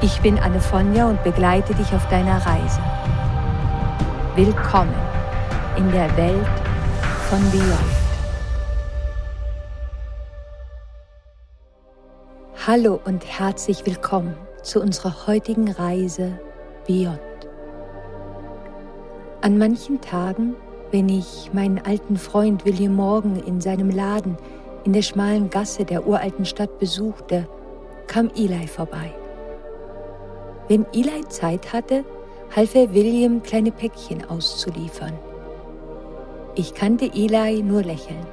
Ich bin Anne Fonja und begleite dich auf deiner Reise. Willkommen in der Welt von Beyond. Hallo und herzlich willkommen zu unserer heutigen Reise Beyond. An manchen Tagen, wenn ich meinen alten Freund William Morgan in seinem Laden in der schmalen Gasse der uralten Stadt besuchte, kam Eli vorbei. Wenn Eli Zeit hatte, half er William, kleine Päckchen auszuliefern. Ich kannte Eli nur lächelnd.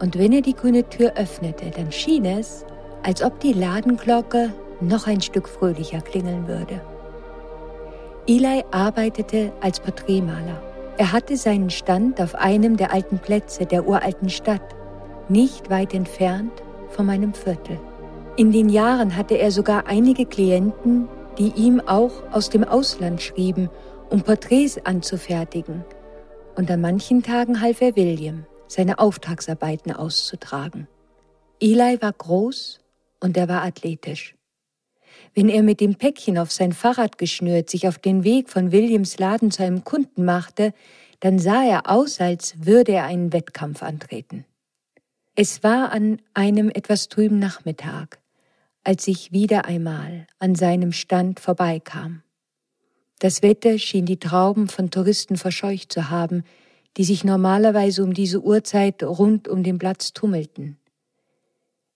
Und wenn er die grüne Tür öffnete, dann schien es, als ob die Ladenglocke noch ein Stück fröhlicher klingeln würde. Eli arbeitete als Porträtmaler. Er hatte seinen Stand auf einem der alten Plätze der uralten Stadt, nicht weit entfernt von meinem Viertel. In den Jahren hatte er sogar einige Klienten, die ihm auch aus dem Ausland schrieben, um Porträts anzufertigen. Und an manchen Tagen half er William, seine Auftragsarbeiten auszutragen. Eli war groß und er war athletisch. Wenn er mit dem Päckchen auf sein Fahrrad geschnürt sich auf den Weg von Williams Laden zu einem Kunden machte, dann sah er aus, als würde er einen Wettkampf antreten. Es war an einem etwas trüben Nachmittag als ich wieder einmal an seinem Stand vorbeikam. Das Wetter schien die Trauben von Touristen verscheucht zu haben, die sich normalerweise um diese Uhrzeit rund um den Platz tummelten.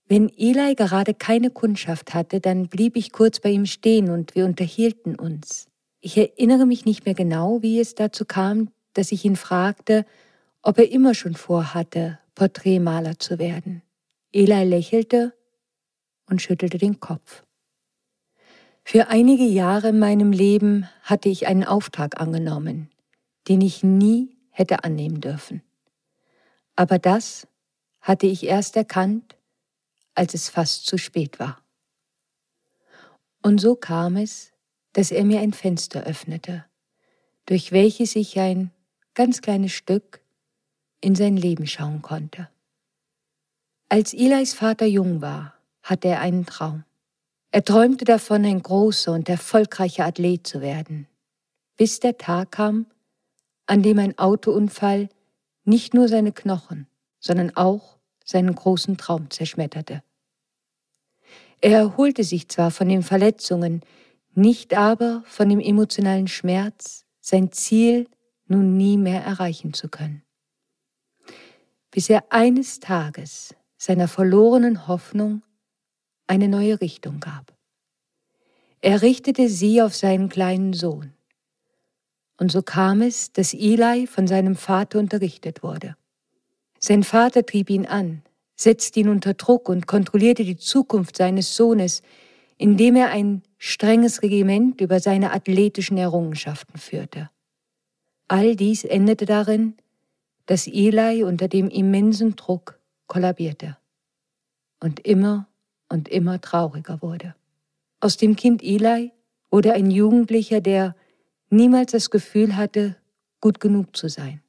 Wenn Eli gerade keine Kundschaft hatte, dann blieb ich kurz bei ihm stehen und wir unterhielten uns. Ich erinnere mich nicht mehr genau, wie es dazu kam, dass ich ihn fragte, ob er immer schon vorhatte, Porträtmaler zu werden. Eli lächelte und schüttelte den Kopf. Für einige Jahre in meinem Leben hatte ich einen Auftrag angenommen, den ich nie hätte annehmen dürfen. Aber das hatte ich erst erkannt, als es fast zu spät war. Und so kam es, dass er mir ein Fenster öffnete, durch welches ich ein ganz kleines Stück in sein Leben schauen konnte. Als Elis Vater jung war, hatte er einen Traum. Er träumte davon, ein großer und erfolgreicher Athlet zu werden, bis der Tag kam, an dem ein Autounfall nicht nur seine Knochen, sondern auch seinen großen Traum zerschmetterte. Er erholte sich zwar von den Verletzungen, nicht aber von dem emotionalen Schmerz, sein Ziel nun nie mehr erreichen zu können. Bis er eines Tages seiner verlorenen Hoffnung eine neue Richtung gab. Er richtete sie auf seinen kleinen Sohn. Und so kam es, dass Eli von seinem Vater unterrichtet wurde. Sein Vater trieb ihn an, setzte ihn unter Druck und kontrollierte die Zukunft seines Sohnes, indem er ein strenges Regiment über seine athletischen Errungenschaften führte. All dies endete darin, dass Eli unter dem immensen Druck kollabierte und immer und immer trauriger wurde. Aus dem Kind Eli wurde ein Jugendlicher, der niemals das Gefühl hatte, gut genug zu sein.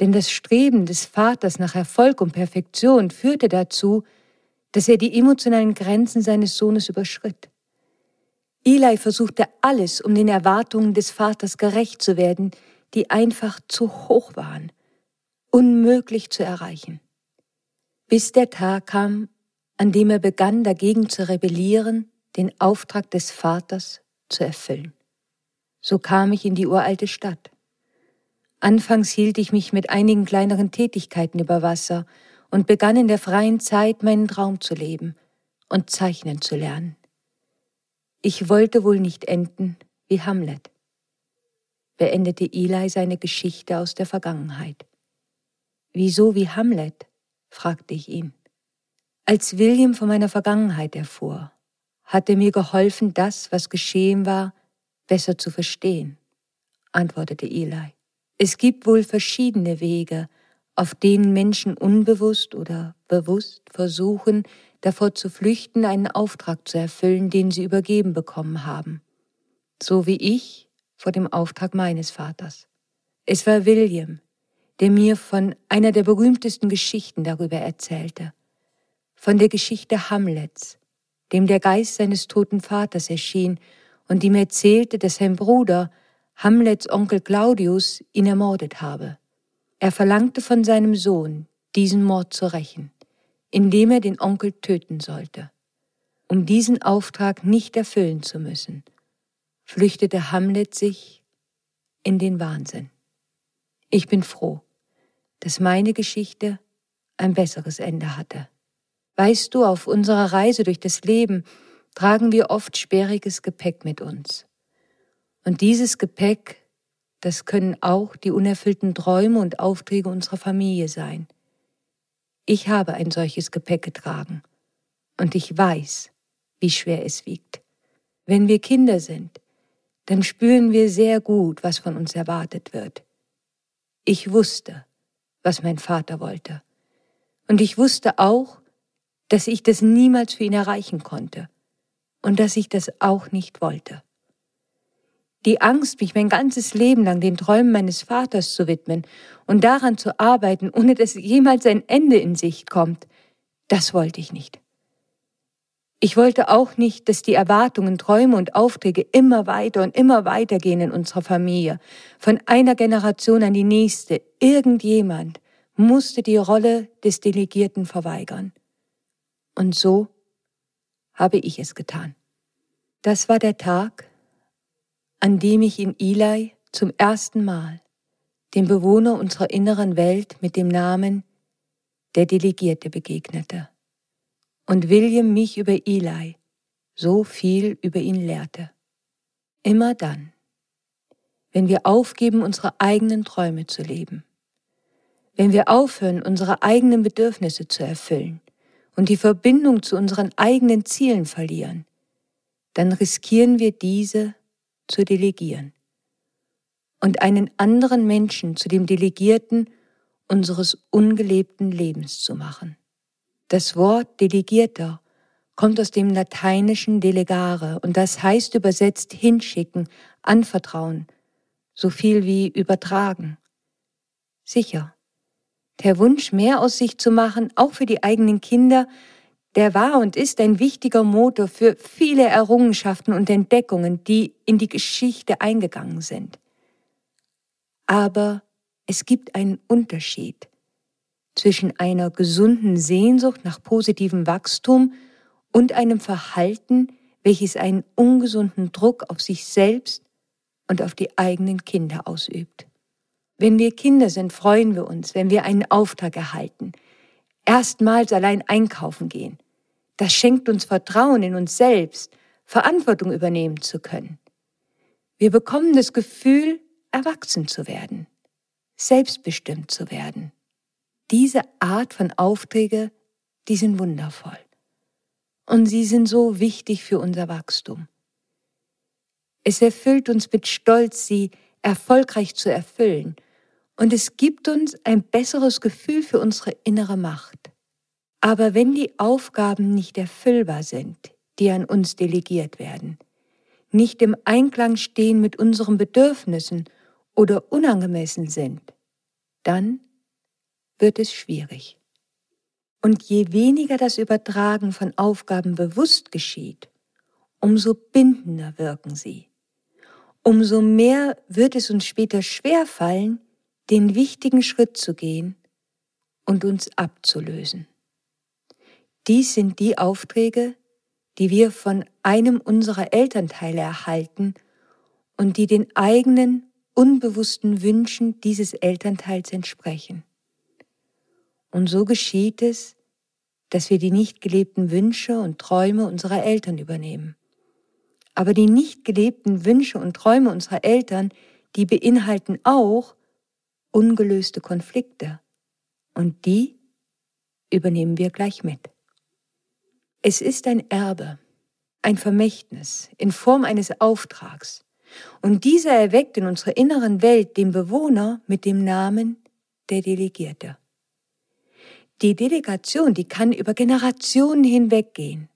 Denn das Streben des Vaters nach Erfolg und Perfektion führte dazu, dass er die emotionalen Grenzen seines Sohnes überschritt. Eli versuchte alles, um den Erwartungen des Vaters gerecht zu werden, die einfach zu hoch waren, unmöglich zu erreichen. Bis der Tag kam, an dem er begann dagegen zu rebellieren, den Auftrag des Vaters zu erfüllen. So kam ich in die uralte Stadt. Anfangs hielt ich mich mit einigen kleineren Tätigkeiten über Wasser und begann in der freien Zeit meinen Traum zu leben und zeichnen zu lernen. Ich wollte wohl nicht enden wie Hamlet, beendete Eli seine Geschichte aus der Vergangenheit. Wieso wie Hamlet? fragte ich ihn. Als William von meiner Vergangenheit erfuhr, hat er mir geholfen, das, was geschehen war, besser zu verstehen, antwortete Eli. Es gibt wohl verschiedene Wege, auf denen Menschen unbewusst oder bewusst versuchen, davor zu flüchten, einen Auftrag zu erfüllen, den sie übergeben bekommen haben. So wie ich vor dem Auftrag meines Vaters. Es war William, der mir von einer der berühmtesten Geschichten darüber erzählte, von der Geschichte Hamlets, dem der Geist seines toten Vaters erschien und ihm erzählte, dass sein Bruder, Hamlets Onkel Claudius, ihn ermordet habe. Er verlangte von seinem Sohn, diesen Mord zu rächen, indem er den Onkel töten sollte. Um diesen Auftrag nicht erfüllen zu müssen, flüchtete Hamlet sich in den Wahnsinn. Ich bin froh, dass meine Geschichte ein besseres Ende hatte. Weißt du, auf unserer Reise durch das Leben tragen wir oft sperriges Gepäck mit uns. Und dieses Gepäck, das können auch die unerfüllten Träume und Aufträge unserer Familie sein. Ich habe ein solches Gepäck getragen und ich weiß, wie schwer es wiegt. Wenn wir Kinder sind, dann spüren wir sehr gut, was von uns erwartet wird. Ich wusste, was mein Vater wollte. Und ich wusste auch, dass ich das niemals für ihn erreichen konnte und dass ich das auch nicht wollte. Die Angst, mich mein ganzes Leben lang den Träumen meines Vaters zu widmen und daran zu arbeiten, ohne dass jemals ein Ende in Sicht kommt, das wollte ich nicht. Ich wollte auch nicht, dass die Erwartungen, Träume und Aufträge immer weiter und immer weiter gehen in unserer Familie. Von einer Generation an die nächste. Irgendjemand musste die Rolle des Delegierten verweigern. Und so habe ich es getan. Das war der Tag, an dem ich in Eli zum ersten Mal dem Bewohner unserer inneren Welt mit dem Namen der Delegierte begegnete und William mich über Eli so viel über ihn lehrte. Immer dann, wenn wir aufgeben, unsere eigenen Träume zu leben, wenn wir aufhören, unsere eigenen Bedürfnisse zu erfüllen und die Verbindung zu unseren eigenen Zielen verlieren, dann riskieren wir diese zu delegieren und einen anderen Menschen zu dem Delegierten unseres ungelebten Lebens zu machen. Das Wort Delegierter kommt aus dem lateinischen delegare und das heißt übersetzt hinschicken, anvertrauen, so viel wie übertragen. Sicher, der Wunsch, mehr aus sich zu machen, auch für die eigenen Kinder, der war und ist ein wichtiger Motor für viele Errungenschaften und Entdeckungen, die in die Geschichte eingegangen sind. Aber es gibt einen Unterschied zwischen einer gesunden Sehnsucht nach positivem Wachstum und einem Verhalten, welches einen ungesunden Druck auf sich selbst und auf die eigenen Kinder ausübt. Wenn wir Kinder sind, freuen wir uns, wenn wir einen Auftrag erhalten. Erstmals allein einkaufen gehen. Das schenkt uns Vertrauen in uns selbst, Verantwortung übernehmen zu können. Wir bekommen das Gefühl, erwachsen zu werden, selbstbestimmt zu werden. Diese Art von Aufträge, die sind wundervoll. Und sie sind so wichtig für unser Wachstum. Es erfüllt uns mit Stolz, sie erfolgreich zu erfüllen und es gibt uns ein besseres Gefühl für unsere innere Macht. Aber wenn die Aufgaben nicht erfüllbar sind, die an uns delegiert werden, nicht im Einklang stehen mit unseren Bedürfnissen oder unangemessen sind, dann wird es schwierig. Und je weniger das Übertragen von Aufgaben bewusst geschieht, umso bindender wirken sie. Umso mehr wird es uns später schwerfallen, den wichtigen Schritt zu gehen und uns abzulösen. Dies sind die Aufträge, die wir von einem unserer Elternteile erhalten und die den eigenen unbewussten Wünschen dieses Elternteils entsprechen. Und so geschieht es, dass wir die nicht gelebten Wünsche und Träume unserer Eltern übernehmen. Aber die nicht gelebten Wünsche und Träume unserer Eltern, die beinhalten auch ungelöste Konflikte und die übernehmen wir gleich mit. Es ist ein Erbe, ein Vermächtnis in Form eines Auftrags. Und dieser erweckt in unserer inneren Welt den Bewohner mit dem Namen der Delegierte. Die Delegation, die kann über Generationen hinweggehen.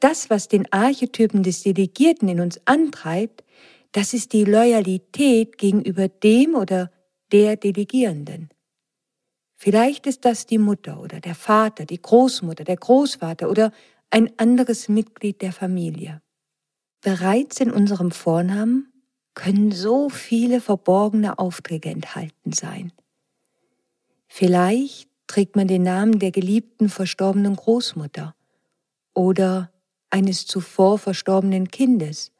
Das, was den Archetypen des Delegierten in uns antreibt, das ist die Loyalität gegenüber dem oder der Delegierenden. Vielleicht ist das die Mutter oder der Vater, die Großmutter, der Großvater oder ein anderes Mitglied der Familie. Bereits in unserem Vornamen können so viele verborgene Aufträge enthalten sein. Vielleicht trägt man den Namen der geliebten verstorbenen Großmutter oder eines zuvor verstorbenen Kindes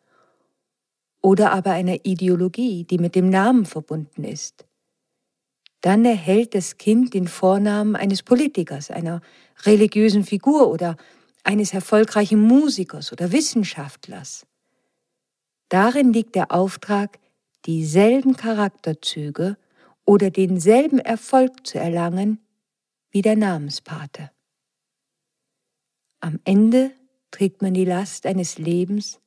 oder aber einer Ideologie, die mit dem Namen verbunden ist. Dann erhält das Kind den Vornamen eines Politikers, einer religiösen Figur oder eines erfolgreichen Musikers oder Wissenschaftlers. Darin liegt der Auftrag, dieselben Charakterzüge oder denselben Erfolg zu erlangen wie der Namenspate. Am Ende trägt man die Last eines Lebens,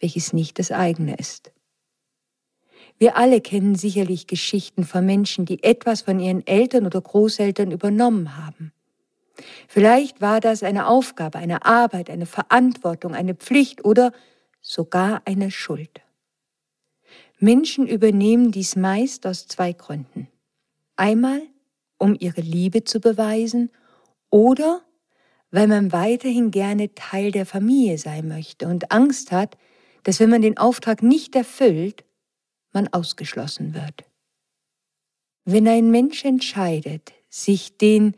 welches nicht das eigene ist. Wir alle kennen sicherlich Geschichten von Menschen, die etwas von ihren Eltern oder Großeltern übernommen haben. Vielleicht war das eine Aufgabe, eine Arbeit, eine Verantwortung, eine Pflicht oder sogar eine Schuld. Menschen übernehmen dies meist aus zwei Gründen. Einmal, um ihre Liebe zu beweisen oder weil man weiterhin gerne Teil der Familie sein möchte und Angst hat, dass wenn man den Auftrag nicht erfüllt, man ausgeschlossen wird. Wenn ein Mensch entscheidet, sich den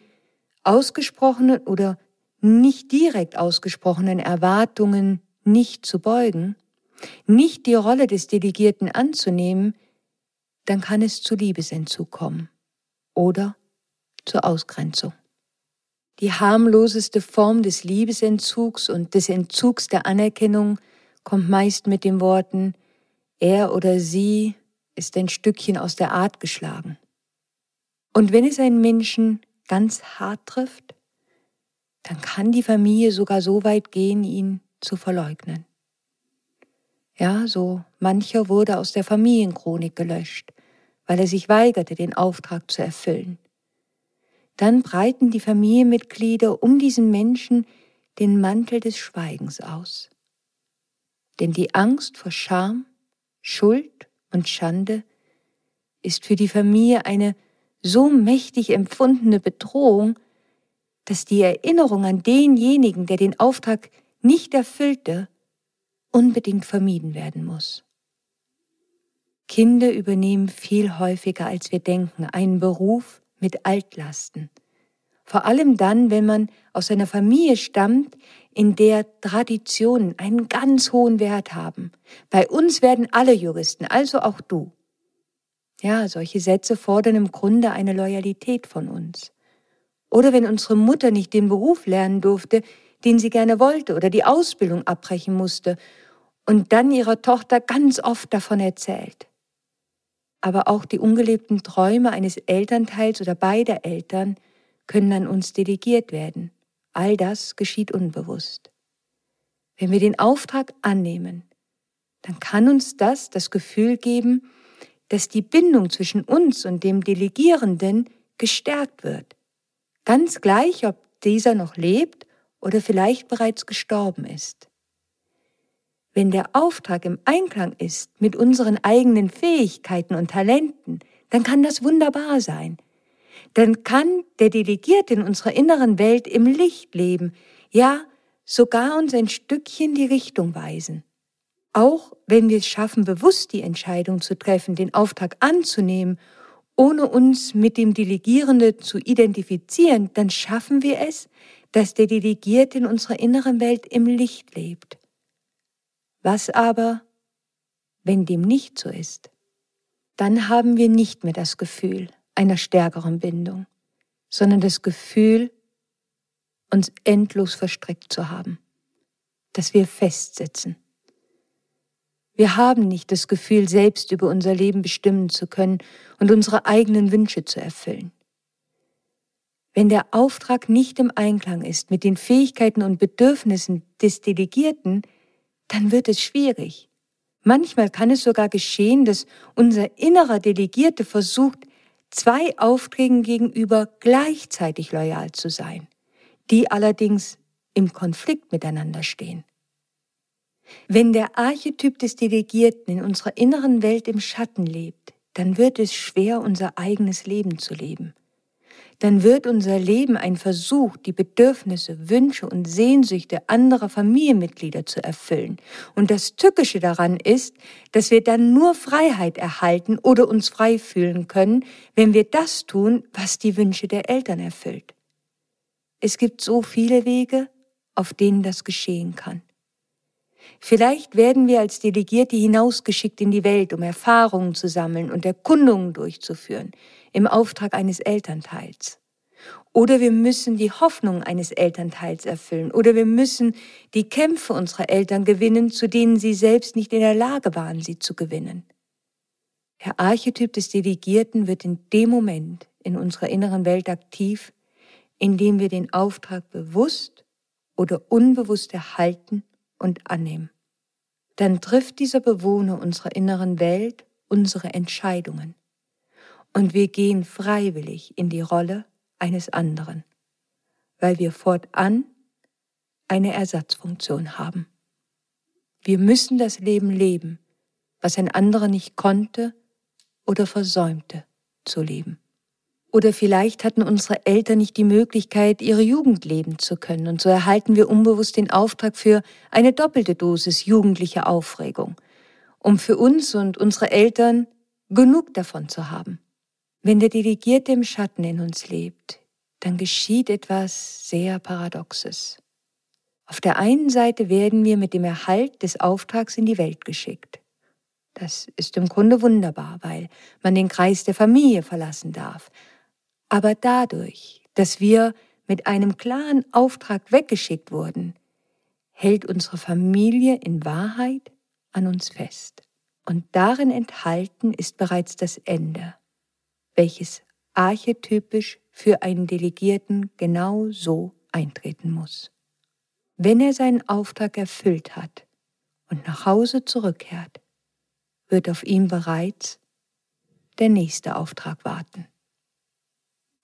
ausgesprochenen oder nicht direkt ausgesprochenen Erwartungen nicht zu beugen, nicht die Rolle des Delegierten anzunehmen, dann kann es zu Liebesentzug kommen oder zur Ausgrenzung. Die harmloseste Form des Liebesentzugs und des Entzugs der Anerkennung kommt meist mit den Worten, er oder sie ist ein Stückchen aus der Art geschlagen. Und wenn es einen Menschen ganz hart trifft, dann kann die Familie sogar so weit gehen, ihn zu verleugnen. Ja, so mancher wurde aus der Familienchronik gelöscht, weil er sich weigerte, den Auftrag zu erfüllen. Dann breiten die Familienmitglieder um diesen Menschen den Mantel des Schweigens aus. Denn die Angst vor Scham, Schuld und Schande ist für die Familie eine so mächtig empfundene Bedrohung, dass die Erinnerung an denjenigen, der den Auftrag nicht erfüllte, unbedingt vermieden werden muss. Kinder übernehmen viel häufiger, als wir denken, einen Beruf mit Altlasten. Vor allem dann, wenn man aus einer Familie stammt, in der Traditionen einen ganz hohen Wert haben. Bei uns werden alle Juristen, also auch du. Ja, solche Sätze fordern im Grunde eine Loyalität von uns. Oder wenn unsere Mutter nicht den Beruf lernen durfte, den sie gerne wollte oder die Ausbildung abbrechen musste und dann ihrer Tochter ganz oft davon erzählt. Aber auch die ungelebten Träume eines Elternteils oder beider Eltern können an uns delegiert werden. All das geschieht unbewusst. Wenn wir den Auftrag annehmen, dann kann uns das das Gefühl geben, dass die Bindung zwischen uns und dem Delegierenden gestärkt wird. Ganz gleich, ob dieser noch lebt oder vielleicht bereits gestorben ist. Wenn der Auftrag im Einklang ist mit unseren eigenen Fähigkeiten und Talenten, dann kann das wunderbar sein. Dann kann der Delegierte in unserer inneren Welt im Licht leben, ja sogar uns ein Stückchen die Richtung weisen. Auch wenn wir es schaffen, bewusst die Entscheidung zu treffen, den Auftrag anzunehmen, ohne uns mit dem Delegierende zu identifizieren, dann schaffen wir es, dass der Delegierte in unserer inneren Welt im Licht lebt. Was aber, wenn dem nicht so ist? Dann haben wir nicht mehr das Gefühl einer stärkeren Bindung, sondern das Gefühl, uns endlos verstrickt zu haben, dass wir festsitzen wir haben nicht das Gefühl, selbst über unser Leben bestimmen zu können und unsere eigenen Wünsche zu erfüllen. Wenn der Auftrag nicht im Einklang ist mit den Fähigkeiten und Bedürfnissen des Delegierten, dann wird es schwierig. Manchmal kann es sogar geschehen, dass unser innerer Delegierte versucht, zwei Aufträgen gegenüber gleichzeitig loyal zu sein, die allerdings im Konflikt miteinander stehen. Wenn der Archetyp des Delegierten in unserer inneren Welt im Schatten lebt, dann wird es schwer, unser eigenes Leben zu leben dann wird unser Leben ein Versuch, die Bedürfnisse, Wünsche und Sehnsüchte anderer Familienmitglieder zu erfüllen. Und das Tückische daran ist, dass wir dann nur Freiheit erhalten oder uns frei fühlen können, wenn wir das tun, was die Wünsche der Eltern erfüllt. Es gibt so viele Wege, auf denen das geschehen kann. Vielleicht werden wir als Delegierte hinausgeschickt in die Welt, um Erfahrungen zu sammeln und Erkundungen durchzuführen im Auftrag eines Elternteils. Oder wir müssen die Hoffnung eines Elternteils erfüllen. Oder wir müssen die Kämpfe unserer Eltern gewinnen, zu denen sie selbst nicht in der Lage waren, sie zu gewinnen. Der Archetyp des Delegierten wird in dem Moment in unserer inneren Welt aktiv, in dem wir den Auftrag bewusst oder unbewusst erhalten und annehmen. Dann trifft dieser Bewohner unserer inneren Welt unsere Entscheidungen und wir gehen freiwillig in die Rolle eines anderen, weil wir fortan eine Ersatzfunktion haben. Wir müssen das Leben leben, was ein anderer nicht konnte oder versäumte zu leben. Oder vielleicht hatten unsere Eltern nicht die Möglichkeit, ihre Jugend leben zu können, und so erhalten wir unbewusst den Auftrag für eine doppelte Dosis jugendliche Aufregung, um für uns und unsere Eltern genug davon zu haben. Wenn der Delegierte im Schatten in uns lebt, dann geschieht etwas sehr Paradoxes. Auf der einen Seite werden wir mit dem Erhalt des Auftrags in die Welt geschickt. Das ist im Grunde wunderbar, weil man den Kreis der Familie verlassen darf. Aber dadurch, dass wir mit einem klaren Auftrag weggeschickt wurden, hält unsere Familie in Wahrheit an uns fest. Und darin enthalten ist bereits das Ende welches archetypisch für einen Delegierten genau so eintreten muss. Wenn er seinen Auftrag erfüllt hat und nach Hause zurückkehrt, wird auf ihm bereits der nächste Auftrag warten.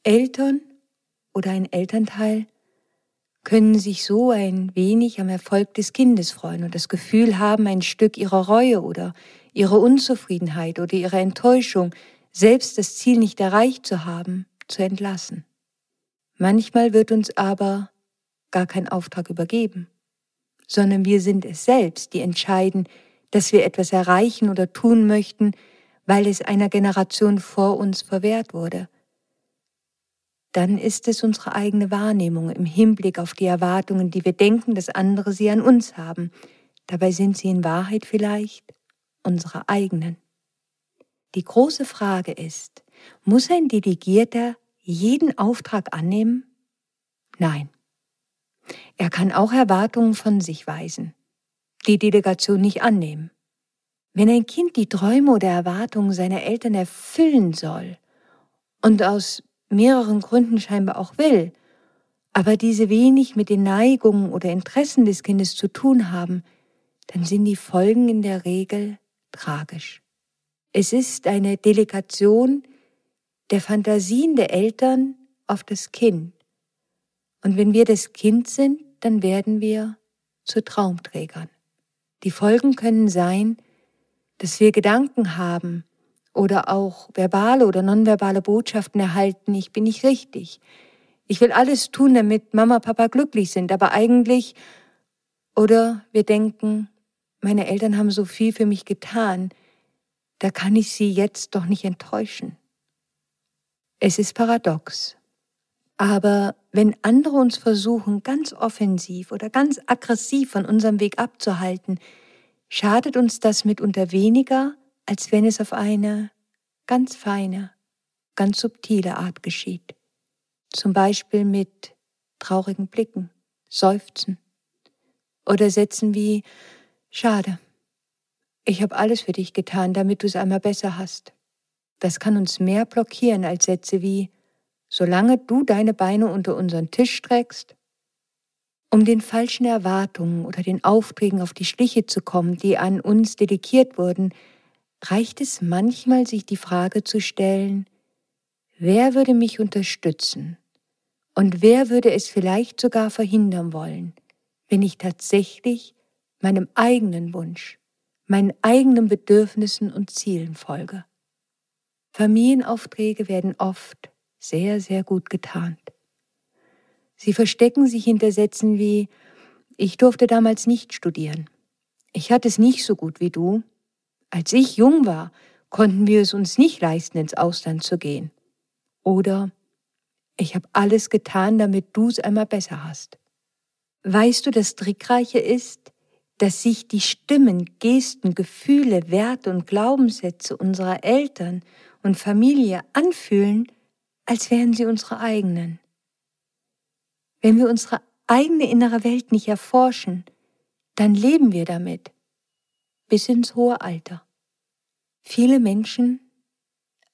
Eltern oder ein Elternteil können sich so ein wenig am Erfolg des Kindes freuen und das Gefühl haben, ein Stück ihrer Reue oder ihrer Unzufriedenheit oder ihrer Enttäuschung selbst das Ziel nicht erreicht zu haben, zu entlassen. Manchmal wird uns aber gar kein Auftrag übergeben, sondern wir sind es selbst, die entscheiden, dass wir etwas erreichen oder tun möchten, weil es einer Generation vor uns verwehrt wurde. Dann ist es unsere eigene Wahrnehmung im Hinblick auf die Erwartungen, die wir denken, dass andere sie an uns haben. Dabei sind sie in Wahrheit vielleicht unsere eigenen. Die große Frage ist, muss ein Delegierter jeden Auftrag annehmen? Nein. Er kann auch Erwartungen von sich weisen, die Delegation nicht annehmen. Wenn ein Kind die Träume oder Erwartungen seiner Eltern erfüllen soll und aus mehreren Gründen scheinbar auch will, aber diese wenig mit den Neigungen oder Interessen des Kindes zu tun haben, dann sind die Folgen in der Regel tragisch. Es ist eine Delegation der Fantasien der Eltern auf das Kind. Und wenn wir das Kind sind, dann werden wir zu Traumträgern. Die Folgen können sein, dass wir Gedanken haben oder auch verbale oder nonverbale Botschaften erhalten, ich bin nicht richtig. Ich will alles tun, damit Mama, Papa glücklich sind, aber eigentlich, oder wir denken, meine Eltern haben so viel für mich getan, da kann ich sie jetzt doch nicht enttäuschen. Es ist paradox. Aber wenn andere uns versuchen, ganz offensiv oder ganz aggressiv von unserem Weg abzuhalten, schadet uns das mitunter weniger, als wenn es auf eine ganz feine, ganz subtile Art geschieht. Zum Beispiel mit traurigen Blicken, Seufzen oder Sätzen wie Schade, ich habe alles für dich getan, damit du es einmal besser hast. Das kann uns mehr blockieren als Sätze wie solange du deine Beine unter unseren Tisch streckst, um den falschen Erwartungen oder den Aufträgen auf die Schliche zu kommen, die an uns delegiert wurden, reicht es manchmal, sich die Frage zu stellen, wer würde mich unterstützen und wer würde es vielleicht sogar verhindern wollen, wenn ich tatsächlich meinem eigenen Wunsch, meinen eigenen Bedürfnissen und Zielen folge. Familienaufträge werden oft sehr, sehr gut getarnt. Sie verstecken sich hinter Sätzen wie Ich durfte damals nicht studieren. Ich hatte es nicht so gut wie du. Als ich jung war, konnten wir es uns nicht leisten, ins Ausland zu gehen. Oder Ich habe alles getan, damit du es einmal besser hast. Weißt du, das Trickreiche ist, dass sich die Stimmen, Gesten, Gefühle, Werte und Glaubenssätze unserer Eltern und Familie anfühlen, als wären sie unsere eigenen. Wenn wir unsere eigene innere Welt nicht erforschen, dann leben wir damit bis ins hohe Alter. Viele Menschen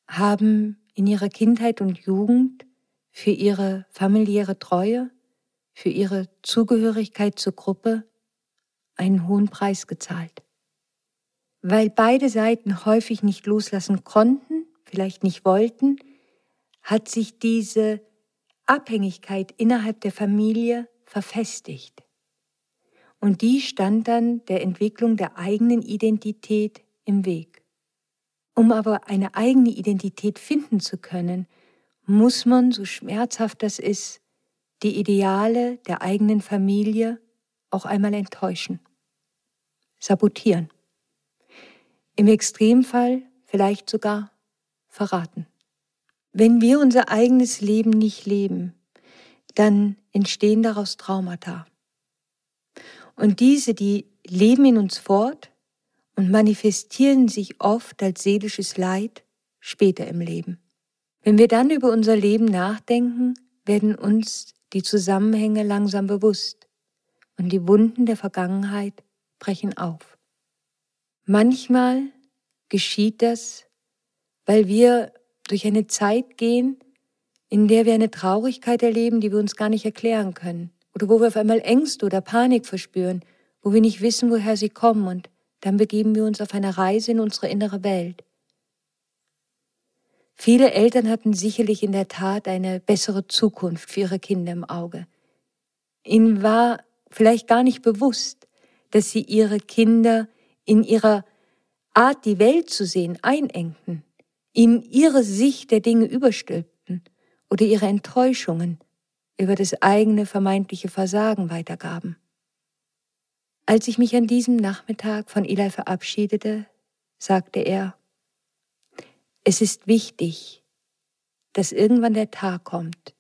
haben in ihrer Kindheit und Jugend für ihre familiäre Treue, für ihre Zugehörigkeit zur Gruppe einen hohen Preis gezahlt. Weil beide Seiten häufig nicht loslassen konnten, vielleicht nicht wollten, hat sich diese Abhängigkeit innerhalb der Familie verfestigt. Und die stand dann der Entwicklung der eigenen Identität im Weg. Um aber eine eigene Identität finden zu können, muss man, so schmerzhaft das ist, die Ideale der eigenen Familie auch einmal enttäuschen, sabotieren, im Extremfall vielleicht sogar verraten. Wenn wir unser eigenes Leben nicht leben, dann entstehen daraus Traumata. Und diese, die leben in uns fort und manifestieren sich oft als seelisches Leid später im Leben. Wenn wir dann über unser Leben nachdenken, werden uns die Zusammenhänge langsam bewusst und die Wunden der Vergangenheit brechen auf. Manchmal geschieht das, weil wir durch eine Zeit gehen, in der wir eine Traurigkeit erleben, die wir uns gar nicht erklären können. Oder wo wir auf einmal Ängste oder Panik verspüren, wo wir nicht wissen, woher sie kommen. Und dann begeben wir uns auf eine Reise in unsere innere Welt. Viele Eltern hatten sicherlich in der Tat eine bessere Zukunft für ihre Kinder im Auge. Ihnen war vielleicht gar nicht bewusst, dass sie ihre Kinder in ihrer Art, die Welt zu sehen, einengten ihnen ihre Sicht der Dinge überstülpten oder ihre Enttäuschungen über das eigene vermeintliche Versagen weitergaben. Als ich mich an diesem Nachmittag von Eli verabschiedete, sagte er, es ist wichtig, dass irgendwann der Tag kommt,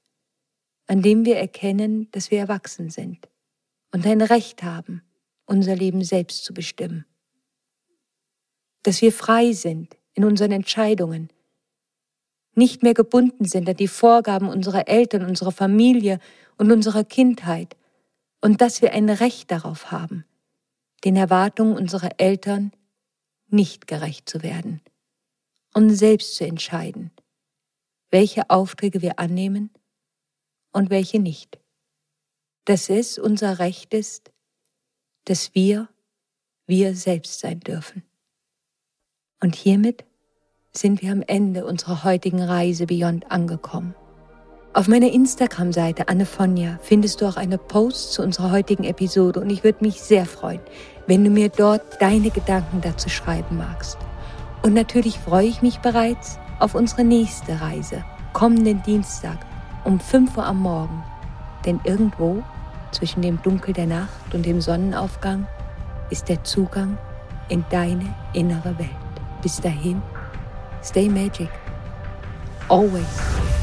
an dem wir erkennen, dass wir erwachsen sind und ein Recht haben, unser Leben selbst zu bestimmen. Dass wir frei sind in unseren Entscheidungen, nicht mehr gebunden sind an die Vorgaben unserer Eltern, unserer Familie und unserer Kindheit und dass wir ein Recht darauf haben, den Erwartungen unserer Eltern nicht gerecht zu werden und selbst zu entscheiden, welche Aufträge wir annehmen und welche nicht. Dass es unser Recht ist, dass wir wir selbst sein dürfen. Und hiermit sind wir am Ende unserer heutigen Reise Beyond angekommen. Auf meiner Instagram-Seite Annefonja findest du auch eine Post zu unserer heutigen Episode und ich würde mich sehr freuen, wenn du mir dort deine Gedanken dazu schreiben magst. Und natürlich freue ich mich bereits auf unsere nächste Reise, kommenden Dienstag um 5 Uhr am Morgen. Denn irgendwo zwischen dem Dunkel der Nacht und dem Sonnenaufgang ist der Zugang in deine innere Welt. Bis dahin, stay magic. Always.